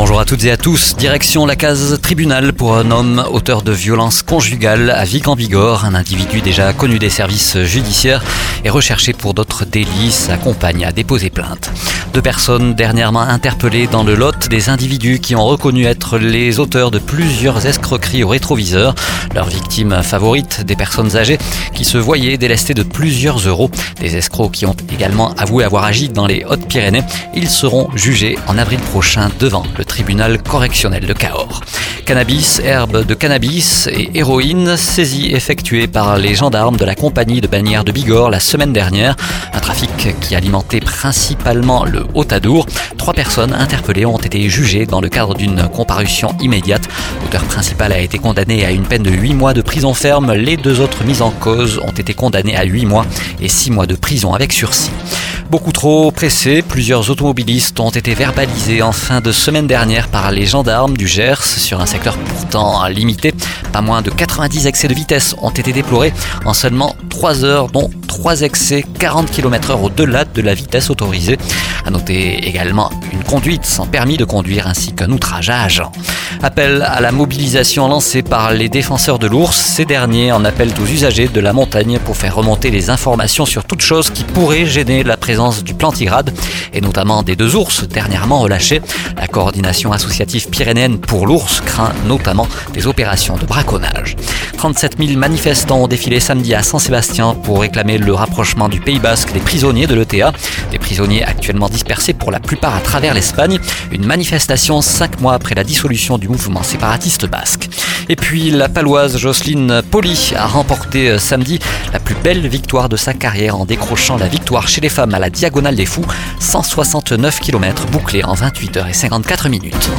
Bonjour à toutes et à tous. Direction la case tribunal pour un homme auteur de violences conjugales à Vic-en-Bigorre. Un individu déjà connu des services judiciaires et recherché pour d'autres délits. Sa compagne a déposé plainte. Deux personnes dernièrement interpellées dans le lot des individus qui ont reconnu être les auteurs de plusieurs escroqueries au rétroviseur. Leurs victimes favorites, des personnes âgées qui se voyaient délestées de plusieurs euros. Des escrocs qui ont également avoué avoir agi dans les Hautes-Pyrénées. Ils seront jugés en avril prochain devant le tribunal correctionnel de Cahors. Cannabis, herbe de cannabis et héroïne saisie effectuée par les gendarmes de la compagnie de bannière de Bigorre la semaine dernière. Un trafic qui alimentait principalement le Haut-Adour. Trois personnes interpellées ont été jugées dans le cadre d'une comparution immédiate. L'auteur principal a été condamné à une peine de 8 mois de prison ferme. Les deux autres mises en cause ont été condamnées à 8 mois et 6 mois de prison avec sursis. Beaucoup trop pressés, plusieurs automobilistes ont été verbalisés en fin de semaine dernière par les gendarmes du Gers sur un secteur pourtant limité. Pas moins de 90 excès de vitesse ont été déplorés en seulement 3 heures, dont 3 excès 40 km/h au-delà de la vitesse autorisée. À noter également conduite sans permis de conduire ainsi qu'un outrage à agent. Appel à la mobilisation lancée par les défenseurs de l'ours. Ces derniers en appellent aux usagers de la montagne pour faire remonter les informations sur toute chose qui pourrait gêner la présence du plantigrade et notamment des deux ours dernièrement relâchés. La coordination associative pyrénéenne pour l'ours craint notamment des opérations de braconnage. 37 000 manifestants ont défilé samedi à Saint-Sébastien pour réclamer le rapprochement du Pays Basque des prisonniers de l'ETA, des prisonniers actuellement dispersés pour la plupart à travers l'Espagne. Une manifestation cinq mois après la dissolution du mouvement séparatiste basque. Et puis la paloise Jocelyne Poli a remporté euh, samedi la plus belle victoire de sa carrière en décrochant la victoire chez les femmes à la Diagonale des Fous, 169 km bouclés en 28 h et 54 minutes.